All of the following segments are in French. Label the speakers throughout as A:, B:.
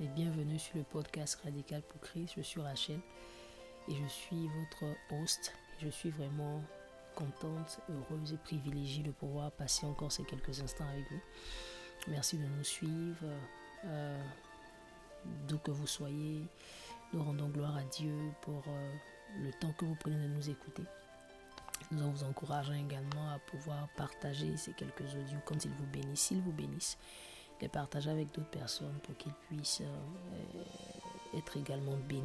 A: et bienvenue sur le podcast Radical pour Christ. Je suis Rachel et je suis votre host. Je suis vraiment contente, heureuse et privilégiée de pouvoir passer encore ces quelques instants avec vous. Merci de nous suivre, euh, d'où que vous soyez. Nous rendons gloire à Dieu pour euh, le temps que vous prenez de nous écouter. Nous vous encourageons également à pouvoir partager ces quelques audios quand ils vous bénissent, s'ils vous bénissent les partager avec d'autres personnes pour qu'ils puissent euh, être également bénis.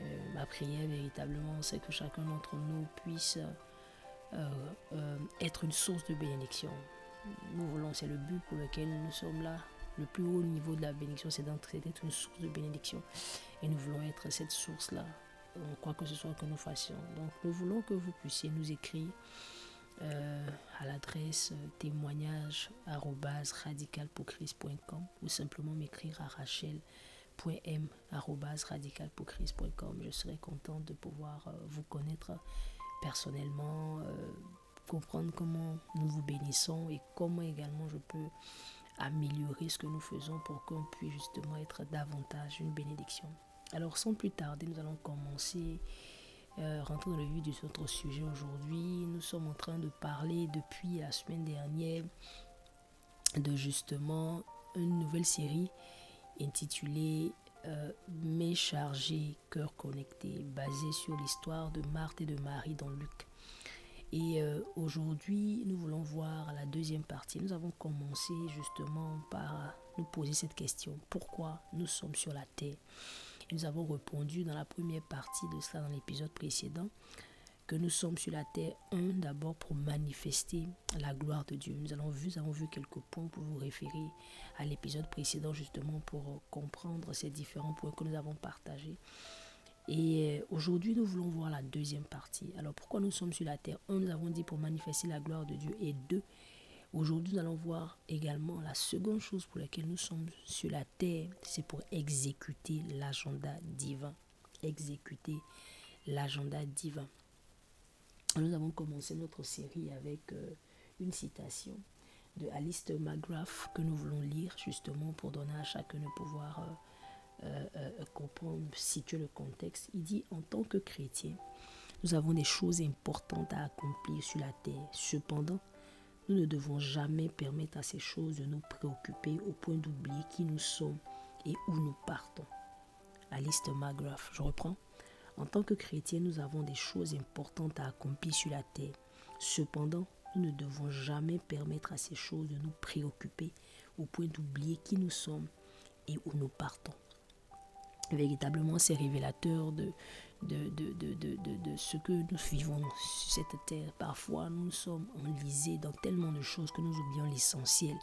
A: Euh, ma prière véritablement, c'est que chacun d'entre nous puisse euh, être une source de bénédiction. Nous voulons, c'est le but pour lequel nous sommes là. Le plus haut niveau de la bénédiction, c'est d'être une source de bénédiction. Et nous voulons être cette source-là, quoi que ce soit que nous fassions. Donc nous voulons que vous puissiez nous écrire euh, à l'adresse euh, témoignage radicalpocris.com ou simplement m'écrire à rachel.m.radicalpocris.com. Je serai contente de pouvoir euh, vous connaître personnellement, comprendre comment nous vous bénissons et comment également je peux améliorer ce que nous faisons pour qu'on puisse justement être davantage une bénédiction. Alors sans plus tarder, nous allons commencer euh, rentrer dans le vif de notre sujet aujourd'hui. Nous sommes en train de parler depuis la semaine dernière de justement une nouvelle série intitulée euh, Mes chargés, cœur connecté, basée sur l'histoire de Marthe et de Marie dans Luc. Et euh, aujourd'hui, nous voulons voir la deuxième partie. Nous avons commencé justement par nous poser cette question. Pourquoi nous sommes sur la terre? Nous avons répondu dans la première partie de cela dans l'épisode précédent que nous sommes sur la terre, un d'abord pour manifester la gloire de Dieu. Nous, allons nous avons vu quelques points pour vous référer à l'épisode précédent justement pour comprendre ces différents points que nous avons partagés. Et euh, aujourd'hui, nous voulons voir la deuxième partie. Alors pourquoi nous sommes sur la terre Un, nous avons dit pour manifester la gloire de Dieu. Et deux, Aujourd'hui, nous allons voir également la seconde chose pour laquelle nous sommes sur la terre, c'est pour exécuter l'agenda divin. Exécuter l'agenda divin. Nous avons commencé notre série avec euh, une citation de Alistair McGrath que nous voulons lire justement pour donner à chacun de pouvoir euh, euh, comprendre, situer le contexte. Il dit en tant que chrétien, nous avons des choses importantes à accomplir sur la terre. Cependant, nous ne devons jamais permettre à ces choses de nous préoccuper au point d'oublier qui nous sommes et où nous partons. Alice McGrath, je reprends. En tant que chrétiens, nous avons des choses importantes à accomplir sur la terre. Cependant, nous ne devons jamais permettre à ces choses de nous préoccuper au point d'oublier qui nous sommes et où nous partons. Véritablement, c'est révélateur de, de, de, de, de, ce que nous vivons sur cette terre. Parfois, nous sommes enlisés dans tellement de choses que nous oublions l'essentiel.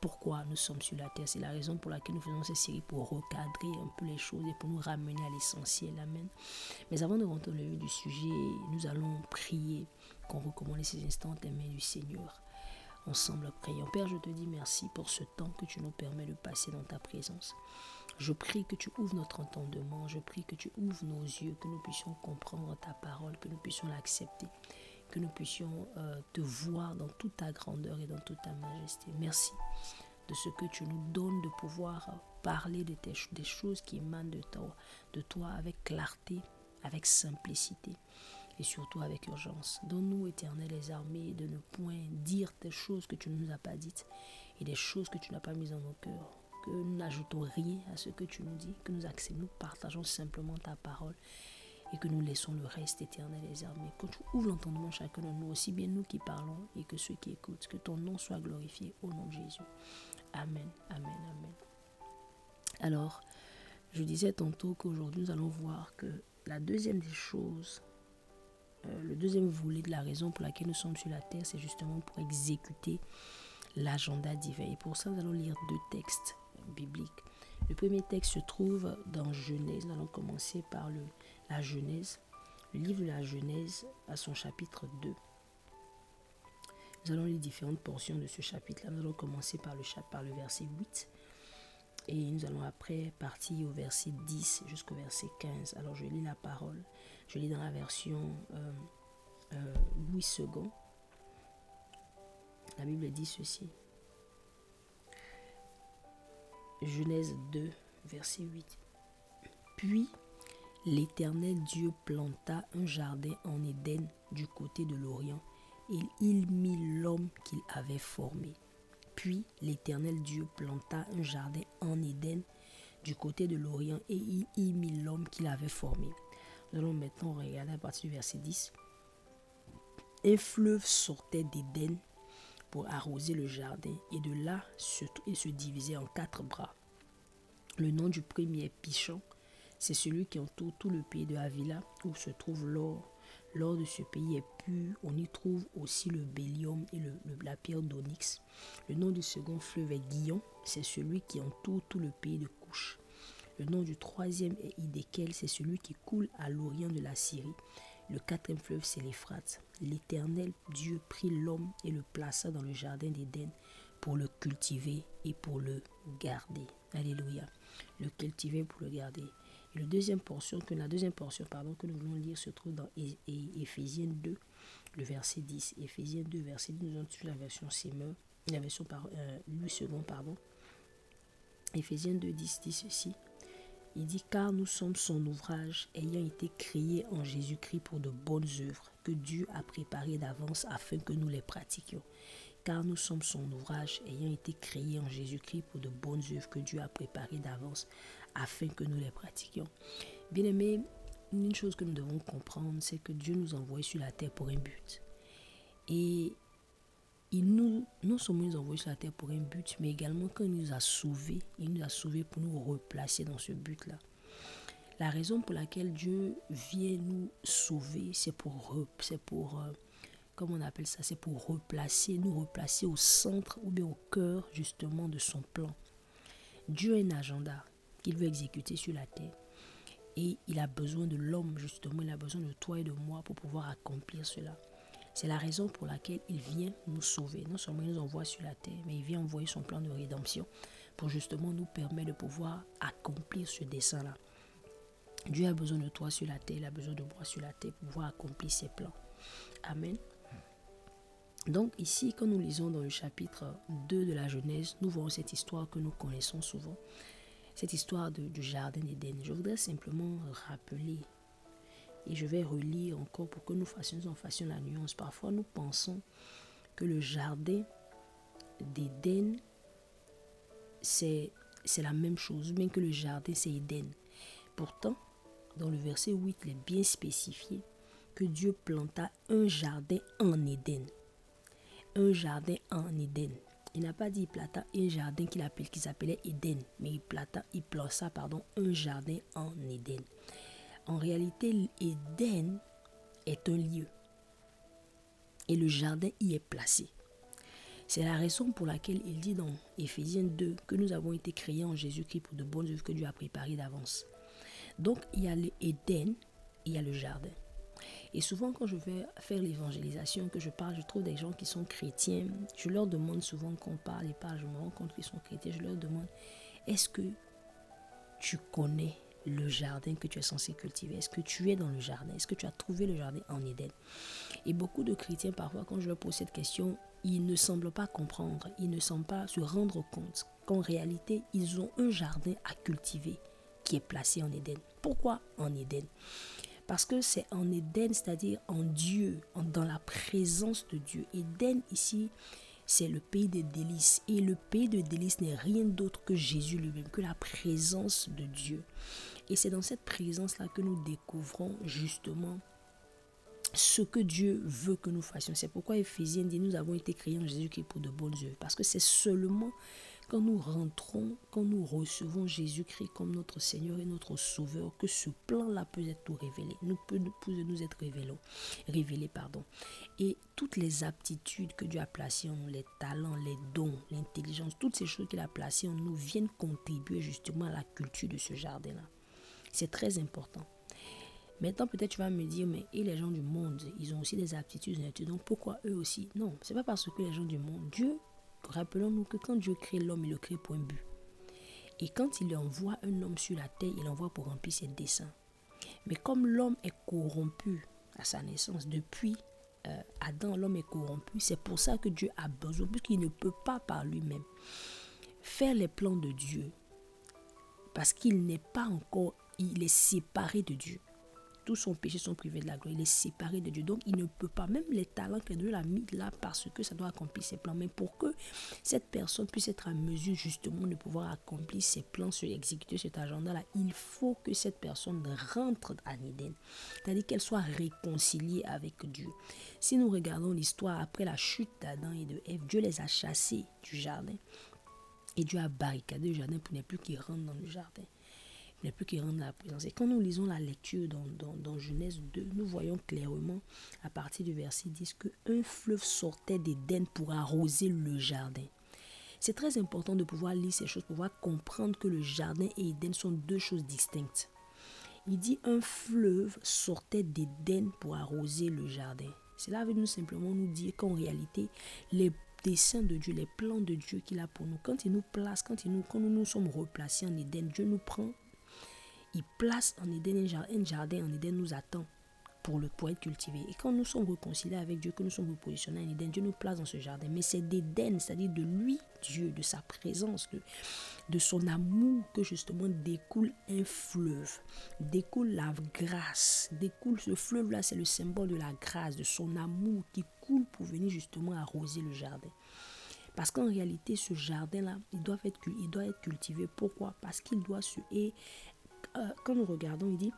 A: Pourquoi nous sommes sur la terre? C'est la raison pour laquelle nous faisons cette série pour recadrer un peu les choses et pour nous ramener à l'essentiel. Amen. Mais avant de rentrer dans le du sujet, nous allons prier qu'on recommande ces instants des mains du Seigneur. Ensemble, prions. Père, je te dis merci pour ce temps que tu nous permets de passer dans ta présence. Je prie que tu ouvres notre entendement, je prie que tu ouvres nos yeux, que nous puissions comprendre ta parole, que nous puissions l'accepter, que nous puissions euh, te voir dans toute ta grandeur et dans toute ta majesté. Merci de ce que tu nous donnes de pouvoir parler des choses qui émanent de toi, de toi avec clarté, avec simplicité et surtout avec urgence. Donne-nous, éternel les armées, de ne point dire des choses que tu ne nous as pas dites et des choses que tu n'as pas mises dans nos cœurs que nous n'ajoutons rien à ce que tu nous dis, que nous acceptons, nous partageons simplement ta parole et que nous laissons le reste éternel les armées. Que tu ouvres l'entendement chacun de nous, aussi bien nous qui parlons et que ceux qui écoutent, que ton nom soit glorifié au nom de Jésus. Amen, amen, amen. Alors, je disais tantôt qu'aujourd'hui nous allons voir que la deuxième des choses, euh, le deuxième volet de la raison pour laquelle nous sommes sur la terre, c'est justement pour exécuter l'agenda divin. Et pour ça, nous allons lire deux textes biblique. Le premier texte se trouve dans Genèse. Nous allons commencer par le, la Genèse. Le livre de la Genèse à son chapitre 2. Nous allons lire différentes portions de ce chapitre-là. Nous allons commencer par le, par le verset 8. Et nous allons après partir au verset 10 jusqu'au verset 15. Alors je lis la parole. Je lis dans la version euh, euh, Louis II. La Bible dit ceci. Genèse 2, verset 8. Puis l'Éternel Dieu planta un jardin en Éden du côté de l'Orient, et il mit l'homme qu'il avait formé. Puis l'Éternel Dieu planta un jardin en Éden du côté de l'Orient, et il mit l'homme qu'il avait formé. Nous allons maintenant regarder à partir du verset 10. Un fleuve sortait d'Éden pour arroser le jardin, et de là se, et se divisait en quatre bras. Le nom du premier Pichon, c'est celui qui entoure tout le pays de Avila où se trouve l'or. L'or de ce pays est pur, on y trouve aussi le bélium et le, la pierre d'onyx. Le nom du second fleuve est Guillon, c'est celui qui entoure tout le pays de Couche. Le nom du troisième est Idékel, c'est celui qui coule à l'orient de la Syrie. Le quatrième fleuve, c'est l'Éphrate. L'Éternel Dieu prit l'homme et le plaça dans le jardin d'Éden pour le cultiver et pour le garder. Alléluia. Le cultiver pour le garder. Et la deuxième portion que nous voulons lire se trouve dans Éphésiens 2, le verset 10. Éphésiens 2, verset 10, nous avons la version la version par, euh, Louis II, pardon. Éphésiens 2, 10 dit ceci. Il dit car nous sommes son ouvrage ayant été créés en Jésus-Christ pour de bonnes œuvres que Dieu a préparées d'avance afin que nous les pratiquions. Car nous sommes son ouvrage ayant été créés en Jésus-Christ pour de bonnes œuvres que Dieu a préparées d'avance afin que nous les pratiquions. Bien aimé, une chose que nous devons comprendre, c'est que Dieu nous envoie sur la terre pour un but. Non seulement nous envoie sur la terre pour un but, mais également quand il nous a sauvés, il nous a sauvés pour nous replacer dans ce but-là. La raison pour laquelle Dieu vient nous sauver, c'est pour, c'est pour euh, comment on appelle ça, c'est pour replacer, nous replacer au centre ou bien au cœur justement de son plan. Dieu a un agenda qu'il veut exécuter sur la terre. Et il a besoin de l'homme, justement, il a besoin de toi et de moi pour pouvoir accomplir cela. C'est la raison pour laquelle il vient nous sauver. Non seulement il nous envoie sur la terre, mais il vient envoyer son plan de rédemption pour justement nous permettre de pouvoir accomplir ce dessein-là. Dieu a besoin de toi sur la terre, il a besoin de moi sur la terre pour pouvoir accomplir ses plans. Amen. Donc ici, quand nous lisons dans le chapitre 2 de la Genèse, nous voyons cette histoire que nous connaissons souvent, cette histoire du jardin d'Éden. Je voudrais simplement rappeler et je vais relire encore pour que nous fassions, fassions la nuance. Parfois, nous pensons que le jardin d'Éden, c'est, la même chose, bien que le jardin, c'est Éden. Pourtant, dans le verset 8, il est bien spécifié que Dieu planta un jardin en Éden. Un jardin en Éden. Il n'a pas dit il planta un jardin qu'il appelle, qui s'appelait Éden, mais il planta, il plaça, pardon, un jardin en Éden. En réalité, Éden est un lieu. Et le jardin y est placé. C'est la raison pour laquelle il dit dans Éphésiens 2 que nous avons été créés en Jésus-Christ pour de bonnes œuvres que Dieu a préparées d'avance. Donc il y a l'Éden, il y a le jardin. Et souvent, quand je vais faire l'évangélisation, que je parle, je trouve des gens qui sont chrétiens. Je leur demande souvent qu'on parle et parle, je me rends compte qu'ils sont chrétiens. Je leur demande est-ce que tu connais le jardin que tu es censé cultiver. Est-ce que tu es dans le jardin? Est-ce que tu as trouvé le jardin en Éden? Et beaucoup de chrétiens, parfois, quand je leur pose cette question, ils ne semblent pas comprendre, ils ne semblent pas se rendre compte qu'en réalité, ils ont un jardin à cultiver qui est placé en Éden. Pourquoi en Éden? Parce que c'est en Éden, c'est-à-dire en Dieu, dans la présence de Dieu. Éden ici, c'est le pays des délices. Et le pays des délices n'est rien d'autre que Jésus lui-même, que la présence de Dieu. Et c'est dans cette présence-là que nous découvrons justement ce que Dieu veut que nous fassions. C'est pourquoi Ephésiens dit, nous avons été créés en Jésus-Christ pour de bonnes œuvres. Parce que c'est seulement quand nous rentrons, quand nous recevons Jésus-Christ comme notre Seigneur et notre Sauveur, que ce plan-là peut être tout révélé, nous peut, nous être révélé, révélé pardon. Et toutes les aptitudes que Dieu a placées en nous, les talents, les dons, l'intelligence, toutes ces choses qu'il a placées en nous viennent contribuer justement à la culture de ce jardin-là. C'est très important. Maintenant, peut-être tu vas me dire, mais et les gens du monde, ils ont aussi des aptitudes, donc pourquoi eux aussi? Non, c'est pas parce que les gens du monde, Dieu Rappelons-nous que quand Dieu crée l'homme, il le crée pour un but. Et quand il envoie un homme sur la terre, il l'envoie pour remplir ses desseins. Mais comme l'homme est corrompu à sa naissance, depuis euh, Adam, l'homme est corrompu, c'est pour ça que Dieu a besoin, puisqu'il ne peut pas par lui-même faire les plans de Dieu parce qu'il n'est pas encore, il est séparé de Dieu tous son péché sont privés de la gloire. Il est séparé de Dieu. Donc, il ne peut pas, même les talents que Dieu l'a mis là parce que ça doit accomplir ses plans. Mais pour que cette personne puisse être à mesure justement de pouvoir accomplir ses plans, se exécuter cet agenda-là, il faut que cette personne rentre à Eden. C'est-à-dire qu'elle soit réconciliée avec Dieu. Si nous regardons l'histoire après la chute d'Adam et de Ève, Dieu les a chassés du jardin. Et Dieu a barricadé le jardin pour ne plus qu'ils rentrent dans le jardin n'est plus qui rendent la présence. Et quand nous lisons la lecture dans, dans, Genèse 2, nous voyons clairement à partir du verset 10 que un fleuve sortait d'Éden pour arroser le jardin. C'est très important de pouvoir lire ces choses, pouvoir comprendre que le jardin et Éden sont deux choses distinctes. Il dit un fleuve sortait d'Éden pour arroser le jardin. Cela veut nous simplement nous dire qu'en réalité, les desseins de Dieu, les plans de Dieu qu'il a pour nous, quand il nous place, quand, il nous, quand nous nous sommes replacés en Éden, Dieu nous prend il place en Éden un jardin, en Éden nous attend pour le pour être cultivé. Et quand nous sommes réconciliés avec Dieu, que nous sommes repositionnés en Éden, Dieu nous place dans ce jardin. Mais c'est d'Éden, c'est-à-dire de lui, Dieu, de sa présence, de, de son amour que justement découle un fleuve, découle la grâce, découle ce fleuve-là, c'est le symbole de la grâce, de son amour qui coule pour venir justement arroser le jardin. Parce qu'en réalité, ce jardin-là, il doit être, il doit cultivé. Pourquoi? Parce qu'il doit se... euh, quand nous regardons, il dit,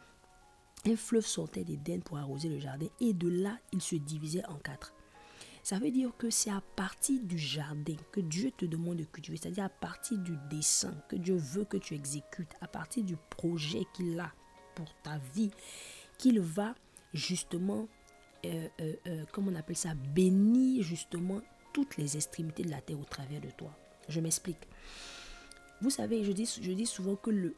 A: un fleuve sortait d'Éden pour arroser le jardin et de là, il se divisait en quatre. Ça veut dire que c'est à partir du jardin que Dieu te demande de cultiver, c'est-à-dire à partir du dessin que Dieu veut que tu exécutes, à partir du projet qu'il a pour ta vie, qu'il va justement, euh, euh, comment on appelle ça, bénir justement toutes les extrémités de la terre au travers de toi. Je m'explique. Vous savez, je dis, souvent que le,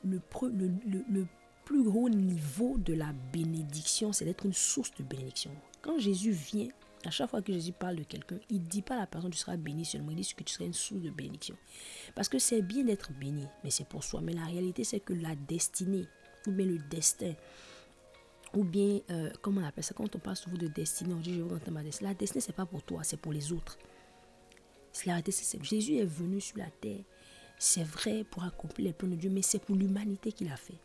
A: plus gros niveau de la bénédiction, c'est d'être une source de bénédiction. Quand Jésus vient, à chaque fois que Jésus parle de quelqu'un, il ne dit pas à la personne tu seras béni seulement, il dit que tu seras une source de bénédiction. Parce que c'est bien d'être béni, mais c'est pour soi. Mais la réalité, c'est que la destinée, ou bien le destin, ou bien, euh, comment on appelle ça, quand on parle souvent de destinée, on dit je veux rentrer ma destinée. La destinée, c'est pas pour toi, c'est pour les autres. La réalité, c'est Jésus est venu sur la terre c'est vrai pour accomplir les plans de Dieu, mais c'est pour l'humanité qu'il a fait.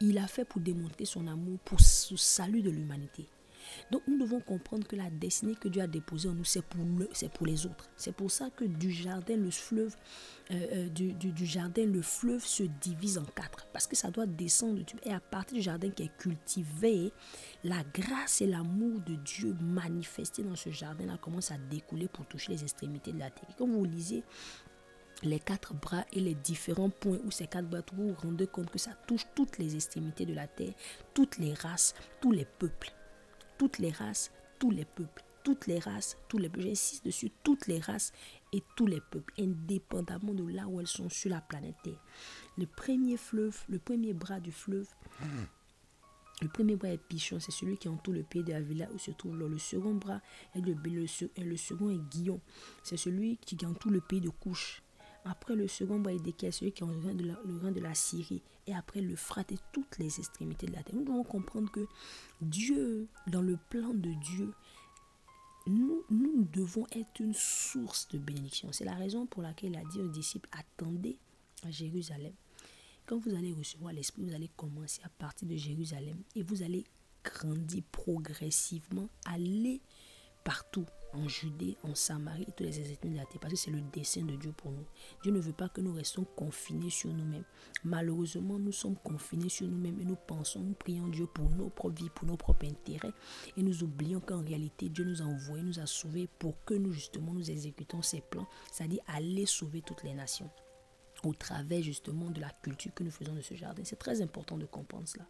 A: Il a fait pour démontrer son amour, pour le salut de l'humanité. Donc nous devons comprendre que la destinée que Dieu a déposée en nous, c'est pour, c'est pour les autres. C'est pour ça que du jardin, le fleuve, euh, euh, du, du, jardin, le fleuve se divise en quatre. Parce que ça doit descendre. Et à partir du jardin qui est cultivé, la grâce et l'amour de Dieu manifestés dans ce jardin-là commencent à découler pour toucher les extrémités de la terre. Comme vous lisez les quatre bras et les différents points où ces quatre bras, vous vous rendez compte que ça touche toutes les extrémités de la terre, toutes les races, tous les peuples. Toutes les races, tous les peuples. Toutes les races, tous les peuples. J'insiste dessus, toutes les races et tous les peuples, indépendamment de là où elles sont sur la planète Terre. Le premier fleuve, le premier bras du fleuve, le premier bras est Pichon, c'est celui qui entoure le pays de la villa où se trouve Le second bras est le second est Guillon, c'est celui qui entoure le pays de Couche. Après le second est celui qui est le rein, de la, Syrie. Et après le frat et toutes les extrémités de la terre. Nous devons comprendre que Dieu, dans le plan de Dieu, nous, nous devons être une source de bénédiction. C'est la raison pour laquelle il a dit aux disciples, attendez à Jérusalem. Quand vous allez recevoir l'Esprit, vous allez commencer à partir de Jérusalem et vous allez grandir progressivement, aller partout en Judée, en Samarie et tous les extrémités de la terre, parce que c'est le dessein de Dieu pour nous. Dieu ne veut pas que nous restions confinés sur nous-mêmes. Malheureusement, nous sommes confinés sur nous-mêmes et nous pensons, nous prions Dieu pour nos propres vies, pour nos propres intérêts, et nous oublions qu'en réalité, Dieu nous a envoyés, nous a sauvés pour que nous justement nous exécutons ses plans, c'est-à-dire aller sauver toutes les nations au travers justement de la culture que nous faisons de ce jardin. C'est très important de comprendre cela.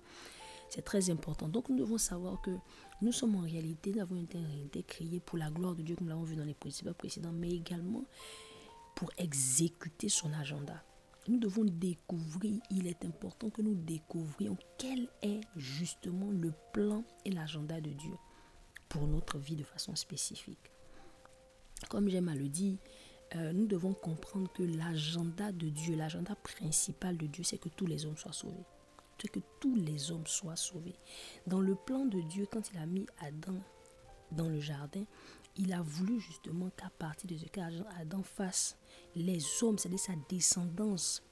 A: C'est très important. Donc nous devons savoir que nous sommes en réalité, nous avons été créés pour la gloire de Dieu, comme nous l'avons vu dans les principes précédents, mais également pour exécuter son agenda. Nous devons découvrir, il est important que nous découvrions quel est justement le plan et l'agenda de Dieu pour notre vie de façon spécifique. Comme j'aime à le dire, euh, nous devons comprendre que l'agenda de Dieu, l'agenda principal de Dieu, c'est que tous les hommes soient sauvés que tous les hommes soient sauvés. Dans le plan de Dieu, quand il a mis Adam dans le jardin, il a voulu justement qu'à partir de ce cas, Adam fasse les hommes, c'est-à-dire sa descendance,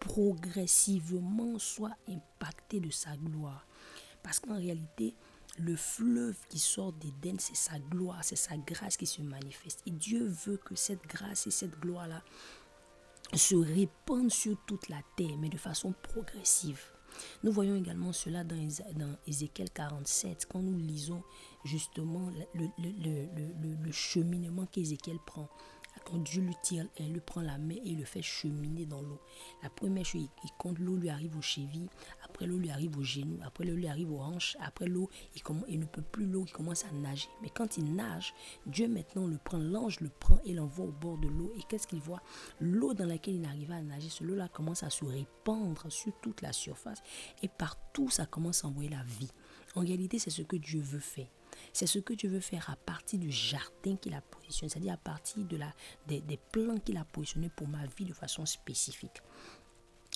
A: progressivement soit impacté de sa gloire. Parce qu'en réalité, le fleuve qui sort d'Éden, c'est sa gloire, c'est sa grâce qui se manifeste. Et Dieu veut que cette grâce et cette gloire-là se répandent sur toute la terre, mais de façon progressive. Nous voyons également cela dans, Ézéchiel 47, quand nous lisons justement le cheminement qu'Ézéchiel prend quand Dieu lui tire, elle lui prend la main et le fait cheminer dans l'eau. La première chose, il, compte l'eau lui arrive aux chevilles, après l'eau lui arrive aux genoux, après l'eau lui arrive aux hanches, après l'eau, il, ne peut plus l'eau, il commence à nager. Mais quand il nage, Dieu maintenant le prend, l'ange le prend et l'envoie au bord de l'eau. Et qu'est-ce qu'il voit? L'eau dans laquelle il n'arrive à nager, ce l'eau-là commence à se répandre sur toute la surface et partout ça commence à envoyer la vie. En réalité, c'est ce que Dieu veut faire. C'est ce que tu veux faire à partir du jardin qu'il a positionné, c'est-à-dire à partir de la, des, des plans qu'il a positionnés pour ma vie de façon spécifique.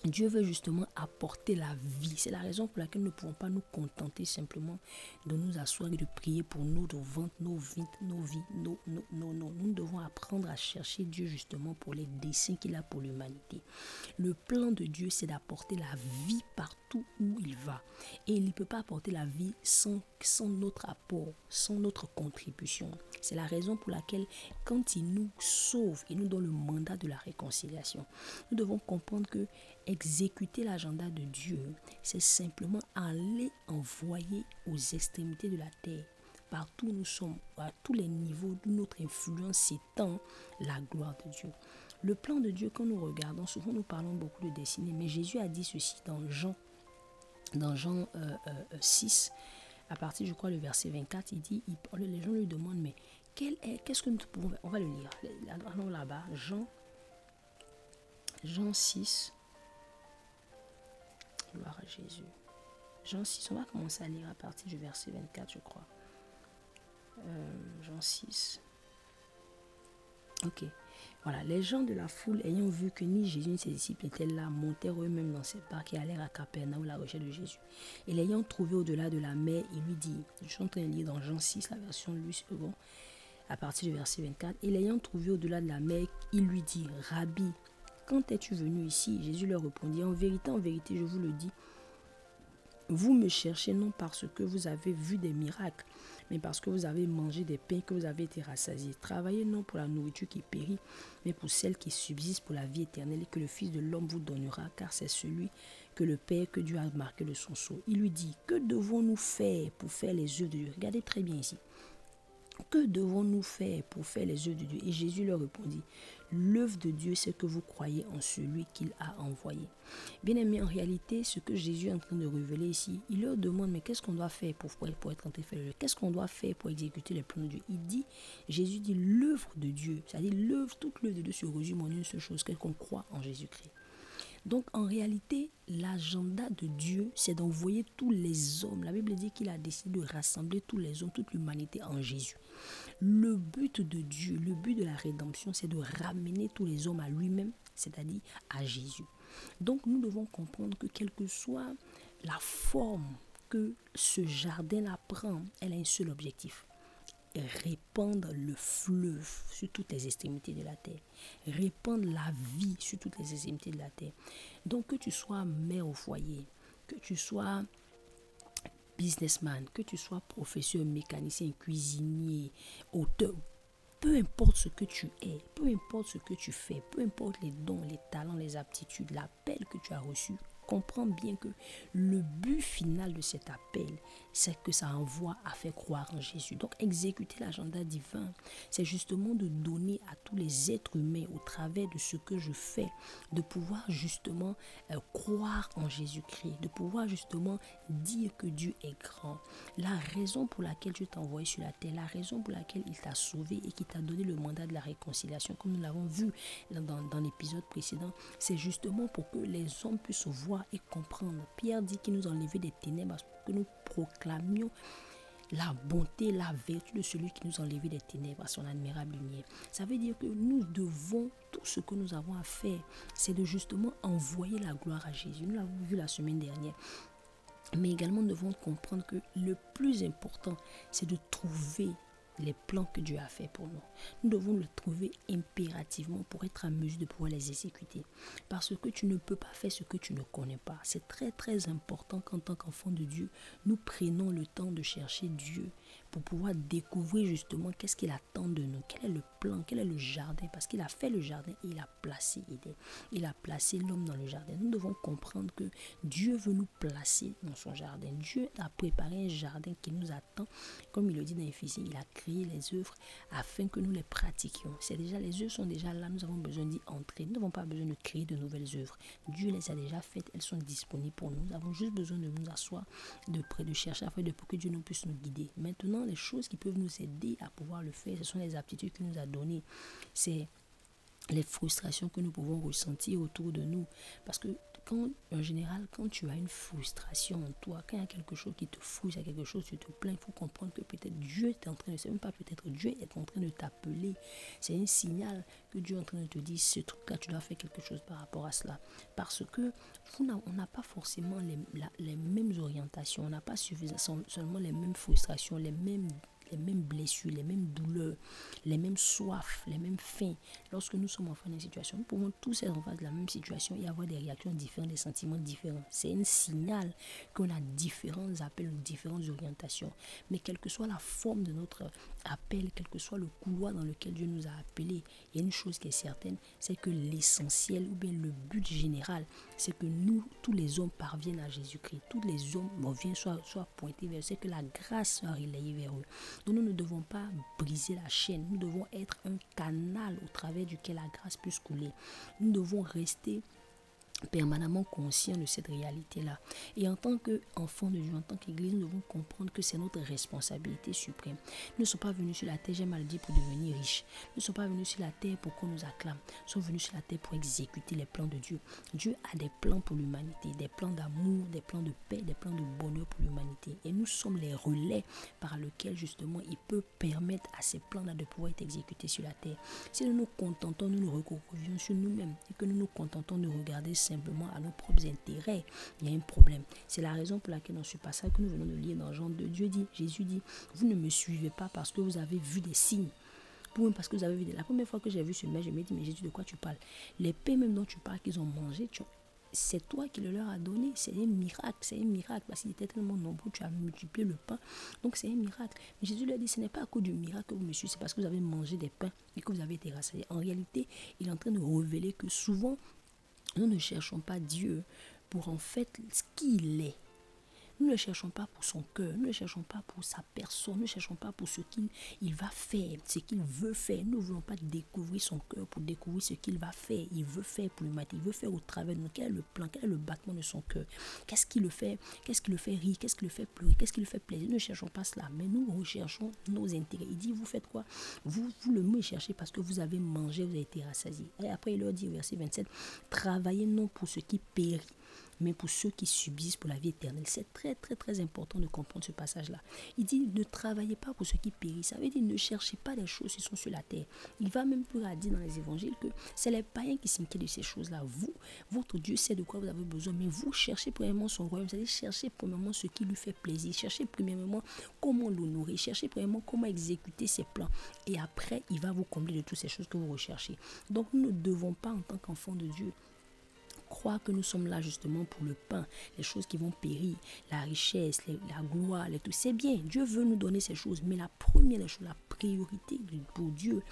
A: Dieu veut justement apporter la vie. C'est la raison pour laquelle nous ne pouvons pas nous contenter simplement de nous asseoir et de prier pour nos ventes, nos vies, nos vies, nos, nos, nos, nos. Nous devons apprendre à chercher Dieu justement pour les desseins qu'il a pour l'humanité. Le plan de Dieu, c'est d'apporter la vie partout où il va. Et il ne peut pas apporter la vie sans, sans notre apport, sans notre contribution. C'est la raison pour laquelle quand il nous sauve, il nous donne le mandat de la réconciliation. Nous devons comprendre que exécuter l'agenda de Dieu, c'est simplement aller envoyer aux extrémités de la terre, partout où nous sommes, à tous les niveaux de notre influence s'étend, la gloire de Dieu. Le plan de Dieu, quand nous regardons, souvent nous parlons beaucoup de destinée, mais Jésus a dit ceci dans Jean, dans Jean 6, euh, euh, à partir, je crois, le verset 24, il dit, les gens lui demandent, mais qu'est-ce que nous pouvons faire? On va le lire. Allons là-bas, Jean, Jean 6, Gloire à Jésus. Jean 6, on va commencer à lire à partir du verset 24, je crois. Euh, Jean 6. Ok. Voilà, les gens de la foule, ayant vu que ni Jésus ni ses disciples étaient là, montèrent eux-mêmes dans cette barque et allèrent à Capernaum, la recherche de Jésus. Et l'ayant trouvé au-delà de la mer, il lui dit, je suis en train de lire dans Jean 6, la version Louis II, à partir du verset 24, et l'ayant trouvé au-delà de la mer, il lui dit, Rabbi, quand es-tu venu ici Jésus leur répondit, En vérité, en vérité, je vous le dis, vous me cherchez non parce que vous avez vu des miracles, mais parce que vous avez mangé des pains, que vous avez été rassasiés. Travaillez non pour la nourriture qui périt, mais pour celle qui subsiste pour la vie éternelle et que le Fils de l'homme vous donnera, car c'est celui que le Père que Dieu a marqué de son sceau. Il lui dit, que devons-nous faire pour faire les œuvres de Dieu Regardez très bien ici. Que devons-nous faire pour faire les œuvres de Dieu Et Jésus leur répondit, L'œuvre de Dieu, c'est que vous croyez en celui qu'il a envoyé. Bien aimé, en réalité, ce que Jésus est en train de révéler ici, il leur demande, mais qu'est-ce qu'on doit faire pour, pour être en train de faire Qu'est-ce qu'on doit faire pour exécuter les plans de Dieu? Il dit, Jésus dit l'œuvre de Dieu, c'est-à-dire l'œuvre, toute l'œuvre de Dieu se résume en une seule chose, qu'on croit en Jésus-Christ. Donc en réalité, l'agenda de Dieu, c'est d'envoyer tous les hommes. La Bible dit qu'il a décidé de rassembler tous les hommes, toute l'humanité en Jésus. Le but de Dieu, le but de la rédemption, c'est de ramener tous les hommes à lui-même, c'est-à-dire à Jésus. Donc nous devons comprendre que quelle que soit la forme que ce jardin-là prend, elle a un seul objectif. Répandre le fleuve sur toutes les extrémités de la terre. Répandre la vie sur toutes les extrémités de la terre. Donc que tu sois mère au foyer, que tu sois businessman, que tu sois professeur, mécanicien, cuisinier, auteur, peu importe ce que tu es, peu importe ce que tu fais, peu importe les dons, les talents, les aptitudes, l'appel que tu as reçu, comprends bien que le but final de cet appel, c'est que ça envoie à faire croire en Jésus. Donc exécuter l'agenda divin, c'est justement de donner à tous les êtres humains au travers de ce que je fais, de pouvoir justement euh, croire en Jésus-Christ, de pouvoir justement dire que Dieu est grand. La raison pour laquelle Dieu t'a envoyé sur la terre, la raison pour laquelle il t'a sauvé et qui t'a donné le mandat de la réconciliation, comme nous l'avons vu dans, dans l'épisode précédent, c'est justement pour que les hommes puissent voir et comprendre. Pierre dit qu'il nous a enlevé des ténèbres pour que nous proclamions la bonté, la vertu de celui qui nous a enlevé des ténèbres à son admirable lumière. Ça veut dire que nous devons, tout ce que nous avons à faire, c'est de justement envoyer la gloire à Jésus. Nous l'avons vu la semaine dernière. Mais également, nous devons comprendre que le plus important, c'est de trouver les plans que Dieu a fait pour nous. Nous devons le trouver impérativement pour être en mesure de pouvoir les exécuter. Parce que tu ne peux pas faire ce que tu ne connais pas. C'est très très important qu'en tant qu'enfant de Dieu, nous prenons le temps de chercher Dieu pour pouvoir découvrir justement qu'est-ce qu'il attend de nous, quel est le plan, quel est le jardin, parce qu'il a fait le jardin et il a placé Il a placé l'homme dans le jardin. Nous devons comprendre que Dieu veut nous placer dans son jardin. Dieu a préparé un jardin qui nous attend. Comme il le dit dans Éphésiens, il a créé les œuvres afin que nous les pratiquions. C'est déjà, les œuvres sont déjà là, nous avons besoin d'y entrer. Nous n'avons pas besoin de créer de nouvelles œuvres. Dieu les a déjà faites, elles sont disponibles pour nous. Nous avons juste besoin de nous asseoir de près, de chercher afin de pour que Dieu nous puisse nous guider. Maintenant, les choses qui peuvent nous aider à pouvoir le faire, ce sont les aptitudes qu'il nous a données. C'est les frustrations que nous pouvons ressentir autour de nous. Parce que en général, quand tu as une frustration en toi, quand il y a quelque chose qui te frustre, il y a quelque chose, tu te plains, il faut comprendre que peut-être Dieu est en train de, c'est pas peut-être Dieu est en train de t'appeler. C'est un signal que Dieu est en train de te dire, ce truc-là, tu dois faire quelque chose par rapport à cela. Parce que on n'a pas forcément les, les mêmes orientations, on n'a pas seulement les mêmes frustrations, les mêmes les mêmes blessures, les mêmes douleurs, les mêmes soifs, les mêmes faim. Lorsque nous sommes en fin d'une situation, nous pouvons tous être en face de la même situation et avoir des réactions différentes, des sentiments différents. C'est un signal qu'on a différents appels, différentes orientations. Mais quelle que soit la forme de notre appel, quel que soit le couloir dans lequel Dieu nous a appelés, il y a une chose qui est certaine, c'est que l'essentiel ou bien le but général, c'est que nous, tous les hommes parviennent à Jésus-Christ. Tous les hommes viennent soit, soit pointés vers c'est que la grâce soit relayée vers eux. Donc nous ne devons pas briser la chaîne. Nous devons être un canal au travers duquel la grâce puisse couler. Nous devons rester permanemment conscient de cette réalité-là. Et en tant qu'enfant de Dieu, en tant qu'Église, nous devons comprendre que c'est notre responsabilité suprême. Nous ne sommes pas venus sur la terre, j'ai mal dit, pour devenir riches. Nous ne sommes pas venus sur la terre pour qu'on nous acclame. Nous sommes venus sur la terre pour exécuter les plans de Dieu. Dieu a des plans pour l'humanité, des plans d'amour, des plans de paix, des plans de bonheur pour l'humanité. Et nous sommes les relais par lesquels justement il peut permettre à ces plans-là de pouvoir être exécutés sur la terre. Si nous nous contentons, nous nous recouvrons sur nous-mêmes et que nous nous contentons de regarder simplement à nos propres intérêts, il y a un problème. C'est la raison pour laquelle dans ce passage que nous venons de lire dans Jean de Dieu dit, Jésus dit, vous ne me suivez pas parce que vous avez vu des signes. Pour parce que vous avez vu La première fois que j'ai vu ce mec, je me dis, mais Jésus, de quoi tu parles? Les paix même dont tu parles qu'ils ont mangé, c'est toi qui le leur a donné. C'est un miracle, c'est un miracle parce qu'il était tellement nombreux, tu as multiplié le pain. Donc c'est un miracle. Mais Jésus a dit, ce n'est pas à cause du miracle que vous me suivez, c'est parce que vous avez mangé des pains et que vous avez été rassasié. En réalité, il est en train de révéler que souvent, nous ne cherchons pas Dieu pour en fait ce qu'il est. Nous ne cherchons pas pour son cœur, nous ne cherchons pas pour sa personne, nous ne cherchons pas pour ce qu'il il va faire, ce qu'il veut faire. Nous ne voulons pas découvrir son cœur pour découvrir ce qu'il va faire. Il veut faire pour l'humanité, il veut faire au travers de nous. Quel est le plan, quel est le battement de son cœur? Qu'est-ce qui le fait? Qu'est-ce qui le fait rire? Qu'est-ce qui le fait pleurer? Qu'est-ce qui le fait plaisir? Nous ne cherchons pas cela, mais nous recherchons nos intérêts. Il dit, vous faites quoi? Vous, vous le me cherchez parce que vous avez mangé, vous avez été rassasié. Et après, il leur dit, verset 27, travaillez non pour ce qui périt mais pour ceux qui subissent pour la vie éternelle. C'est très, très, très important de comprendre ce passage-là. Il dit, ne travaillez pas pour ceux qui périssent. Ça veut dire, ne cherchez pas les choses qui sont sur la terre. Il va même plus à dire dans les évangiles que c'est les païens qui s'inquiètent de ces choses-là. Vous, votre Dieu sait de quoi vous avez besoin, mais vous cherchez premièrement son royaume. Allez chercher premièrement ce qui lui fait plaisir. Cherchez premièrement comment l'honorer. Cherchez premièrement comment exécuter ses plans. Et après, il va vous combler de toutes ces choses que vous recherchez. Donc, nous ne devons pas, en tant qu'enfants de Dieu, croire que nous sommes là justement pour le pain, les choses qui vont périr, la richesse, la gloire, tout. C'est bien, Dieu veut nous donner ces choses, mais la première des choses, la priorité pour Dieu,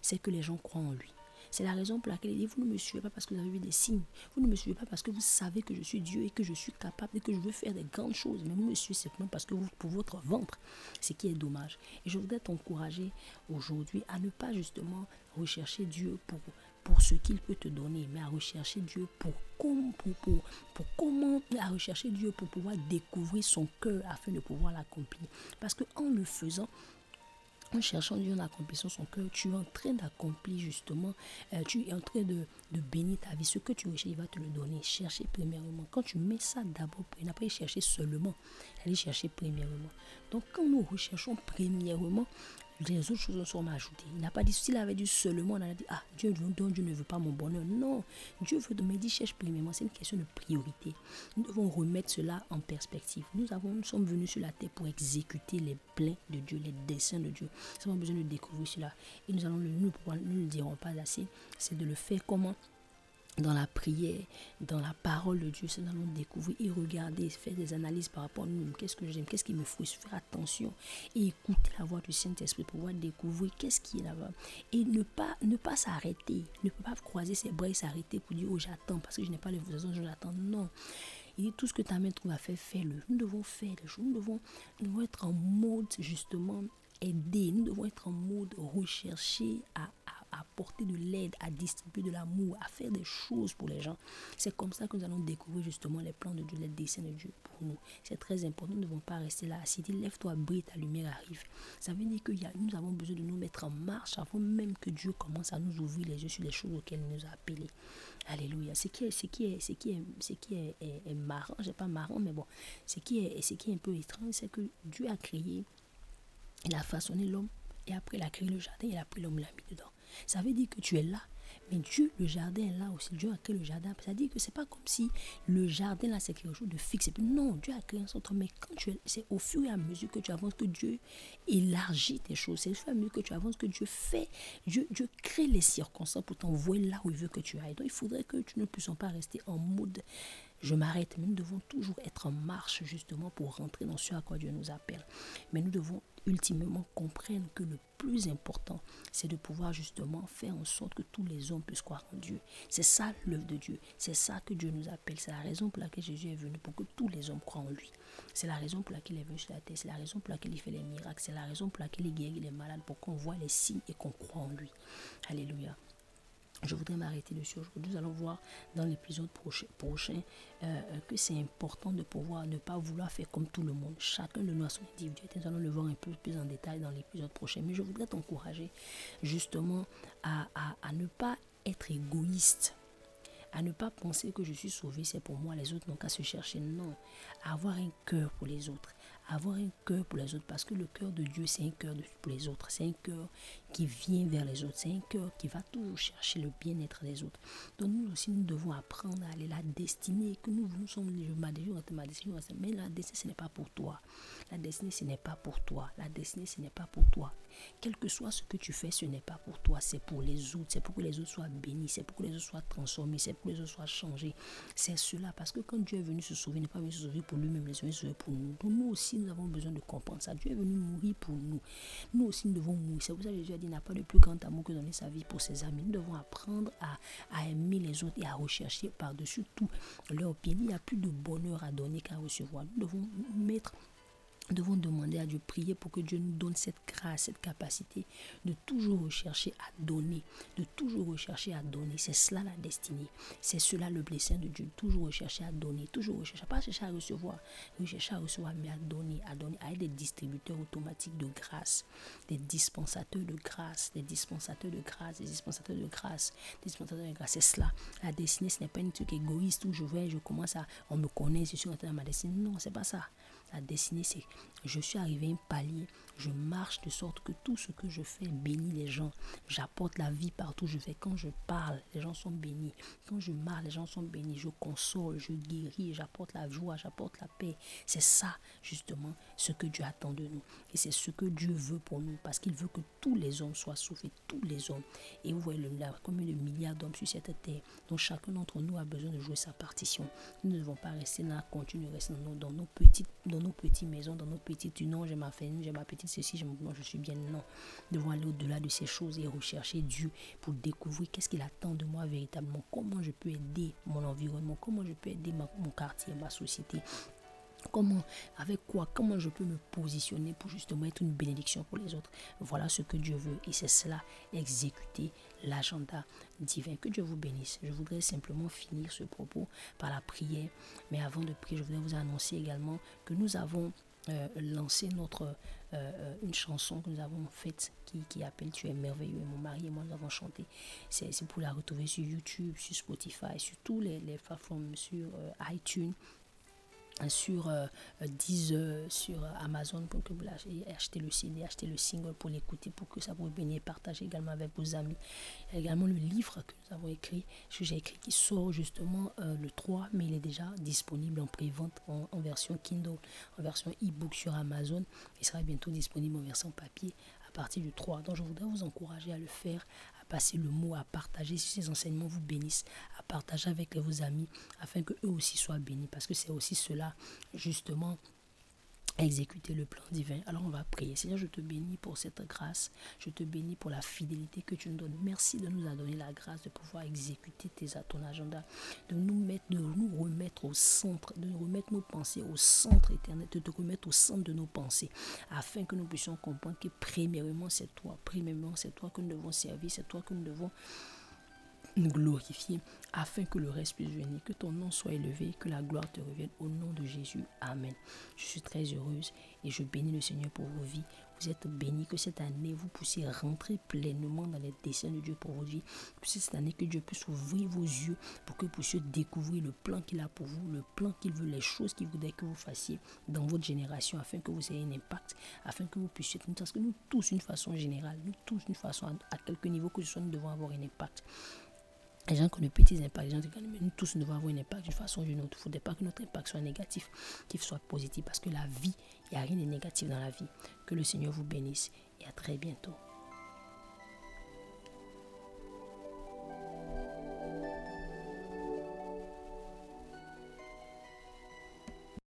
A: c'est que les gens croient en lui. C'est la raison pour laquelle il dit, vous ne me suivez pas parce que vous avez vu des signes. Vous ne me suivez pas parce que vous savez que je suis Dieu et que je suis capable et que je veux faire des grandes choses. Mais vous me suivez simplement parce que pour votre ventre, ce qui est dommage. Et je voudrais t'encourager aujourd'hui à ne pas justement rechercher Dieu pour pour ce qu'il peut te donner, mais à rechercher Dieu pour, pour, pour, comment, à rechercher Dieu pour pouvoir découvrir son cœur afin de pouvoir l'accomplir. Parce que en le faisant, en cherchant Dieu en accomplissant son cœur, tu es en train d'accomplir justement, euh, tu es en train de, de, bénir ta vie. Ce que tu recherches, il va te le donner. Chercher premièrement. Quand tu mets ça d'abord, n'a pas chercher seulement, aller chercher premièrement. Donc quand nous recherchons premièrement les autres choses seront ajoutées. Il n'a pas dit, s'il avait dit seulement, on a dit, ah, Dieu, Dieu ne veut pas mon bonheur. Non, Dieu veut me dire, cherche premièrement, c'est une question de priorité. Nous devons remettre cela en perspective. Nous, avons, nous sommes venus sur la terre pour exécuter les plans de Dieu, les desseins de Dieu. Nous avons besoin de découvrir cela. Et nous allons nous, nous ne le dirons pas assez, c'est de le faire comment? Dans la prière, dans la parole de Dieu, nous allons découvrir et regarder, faire des analyses par rapport à nous. Qu'est-ce que j'aime, qu'est-ce qui me frustre, faire attention et écouter la voix du Saint-Esprit pour pouvoir découvrir qu'est-ce qui est là-bas. Et ne pas, ne pas s'arrêter, ne pas croiser ses bras et s'arrêter pour dire, oh j'attends parce que je n'ai pas les raisons, je l'attends. Non. Il dit, tout ce que ta main trouve à faire, fais-le. Nous devons faire les choses. Nous devons, nous devons être en mode, justement, aider. Nous devons être en mode rechercher à apporter de l'aide, à distribuer de l'amour, à faire des choses pour les gens. C'est comme ça que nous allons découvrir justement les plans de Dieu, les dessins de Dieu pour nous. C'est très important. Nous ne devons pas rester là. Si dit lève-toi, brille, ta lumière arrive. Ça veut dire que nous avons besoin de nous mettre en marche avant même que Dieu commence à nous ouvrir les yeux sur les choses auxquelles il nous a appelés. Alléluia. Ce qui est, ce qui est, ce qui est, ce qui est, marrant, pas marrant, mais bon, ce qui est, ce qui est un peu étrange, c'est que Dieu a créé, il a façonné l'homme, et après il a créé le jardin, il a pris l'homme, l'a mis dedans. Ça veut dire que tu es là. Mais Dieu, le jardin est là aussi. Dieu a créé le jardin. Ça veut dire que c'est pas comme si le jardin là c'est quelque chose de fixe. Non, Dieu a créé un centre. Mais quand tu es, c'est au fur et à mesure que tu avances que Dieu élargit tes choses. C'est au fur et à mesure que tu avances que Dieu fait, Dieu crée les circonstances pour t'envoyer là où il veut que tu ailles. Donc il faudrait que tu ne puisses pas rester en mode je m'arrête. Mais nous devons toujours être en marche justement pour rentrer dans ce à quoi Dieu nous appelle. Mais nous devons ultimement comprendre que le plus important, c'est de pouvoir justement faire en sorte que tous les hommes puissent croire en Dieu. C'est ça l'œuvre de Dieu. C'est ça que Dieu nous appelle. C'est la raison pour laquelle Jésus est venu, pour que tous les hommes croient en lui. C'est la raison pour laquelle il est venu sur la terre. C'est la raison pour laquelle il fait les miracles. C'est la raison pour laquelle il guérit les malades, pour qu'on voit les signes et qu'on croit en lui. Alléluia. Je voudrais m'arrêter dessus aujourd'hui. Nous allons voir dans l'épisode prochain, euh, euh, que c'est important de pouvoir ne pas vouloir faire comme tout le monde. Chacun de nous a son individualité. Nous allons le voir un peu plus en détail dans l'épisode prochain. Mais je voudrais t'encourager justement à, à ne pas être égoïste à ne pas penser que je suis sauvé, c'est pour moi, les autres n'ont qu'à se chercher. Non, avoir un cœur pour les autres, avoir un cœur pour les autres, parce que le cœur de Dieu, c'est un cœur pour les autres, c'est un cœur qui vient vers les autres, c'est un cœur qui va toujours chercher le bien-être des autres. Donc nous aussi, nous devons apprendre à aller la destinée, que nous, nous sommes, ma ma destinée, mais la destinée, ce n'est pas pour toi. La destinée, ce n'est pas pour toi. La destinée, ce n'est pas pour toi. Quel que soit ce que tu fais, ce n'est pas pour toi, c'est pour les autres, c'est pour que les autres soient bénis, c'est pour que les autres soient transformés, c'est pour que les autres soient changés. C'est cela, parce que quand Dieu est venu se sauver, il n'est pas venu se sauver pour lui-même, il est venu se sauver pour nous. Donc nous aussi, nous avons besoin de comprendre ça. Dieu est venu mourir pour nous. Nous aussi, nous devons mourir. C'est pour ça que Jésus a dit, n'a pas de plus grand amour que donner sa vie pour ses amis. Nous devons apprendre à, à aimer les autres et à rechercher par-dessus tout leur bien. Il n'y a plus de bonheur à donner qu'à recevoir. Nous devons mettre nous devons demander à Dieu, prier pour que Dieu nous donne cette grâce, cette capacité de toujours rechercher à donner, de toujours rechercher à donner. C'est cela la destinée. C'est cela le blessing de Dieu. Toujours rechercher à donner, toujours rechercher, pas chercher à recevoir, rechercher à recevoir, mais à donner, à donner, à être des distributeurs automatiques de grâce, des dispensateurs de grâce, des dispensateurs de grâce, des dispensateurs de grâce, des dispensateurs de grâce. C'est cela. La destinée, ce n'est pas un truc égoïste où je vais, je commence à, on me connaît, je suis rentré dans ma destinée. Non, c'est pas ça. La destinée, c'est je suis arrivé à un palier, je marche de sorte que tout ce que je fais bénit les gens. J'apporte la vie partout je vais. Quand je parle, les gens sont bénis. Quand je marche, les gens sont bénis. Je console, je guéris, j'apporte la joie, j'apporte la paix. C'est ça, justement, ce que Dieu attend de nous. Et c'est ce que Dieu veut pour nous. Parce qu'il veut que tous les hommes soient sauvés, tous les hommes. Et vous voyez, là, combien de milliards d'hommes sur cette terre. Donc chacun d'entre nous a besoin de jouer sa partition. Nous ne devons pas rester là, continuer de rester dans nos, dans nos petites, nos petites maisons, dans nos petites, non, j'ai ma famille, j'ai ma petite ceci, je, je suis bien. Non, devons aller au-delà de ces choses et rechercher Dieu pour découvrir qu'est-ce qu'il attend de moi véritablement, comment je peux aider mon environnement, comment je peux aider mon quartier, ma société? Comment, avec quoi, comment je peux me positionner pour justement être une bénédiction pour les autres. Voilà ce que Dieu veut et c'est cela, exécuter l'agenda divin. Que Dieu vous bénisse. Je voudrais simplement finir ce propos par la prière. Mais avant de prier, je voudrais vous annoncer également que nous avons euh, lancé notre, euh, euh, une chanson que nous avons faite qui, qui, appelle Tu es merveilleux. Et mon mari et moi, nous avons chanté. C'est pour la retrouver sur YouTube, sur Spotify, sur tous les, les plateformes, sur iTunes. Sur 10 euh, sur Amazon pour que vous achetez le CD, achetez le single pour l'écouter, pour que ça vous bénisse, partager également avec vos amis. Également le livre que nous avons écrit, que j'ai écrit, qui sort justement euh, le 3, mais il est déjà disponible en pré-vente en, version Kindle, en version e-book sur Amazon. Il sera bientôt disponible en version papier à partir du 3. Donc je voudrais vous encourager à le faire, passer le mot, à partager si ces enseignements vous bénissent, à partager avec vos amis afin que eux aussi soient bénis. Parce que c'est aussi cela, justement, exécuter le plan divin. Alors on va prier. Seigneur, je te bénis pour cette grâce. Je te bénis pour la fidélité que tu nous donnes. Merci de nous donner la grâce de pouvoir exécuter tes, ton agenda, de nous mettre, de nous remettre au centre, de remettre nos pensées au centre éternel, de te remettre au centre de nos pensées, afin que nous puissions comprendre que premièrement c'est toi, premièrement c'est toi que nous devons servir, c'est toi que nous devons nous glorifier afin que le reste puisse venir, que ton nom soit élevé, que la gloire te revienne au nom de Jésus. Amen. Je suis très heureuse et je bénis le Seigneur pour vos vies. Vous êtes bénis, que cette année vous puissiez rentrer pleinement dans les desseins de Dieu pour vos vies. Que cette année que Dieu puisse ouvrir vos yeux pour que vous puissiez découvrir le plan qu'il a pour vous, le plan qu'il veut, les choses qu'il voudrait que vous fassiez dans votre génération afin que vous ayez un impact, afin que vous puissiez, parce que nous tous, d'une façon générale, nous tous, d'une façon à, quelque niveau que ce soit, nous devons avoir un impact. Les gens qui ont de petits impacts, les gens qui nous tous devons avoir un impact d'une façon ou d'une autre. Il ne faudrait pas que notre impact soit négatif, qu'il soit positif, parce que la vie, il n'y a rien de négatif dans la vie. Que le Seigneur vous bénisse et à très bientôt.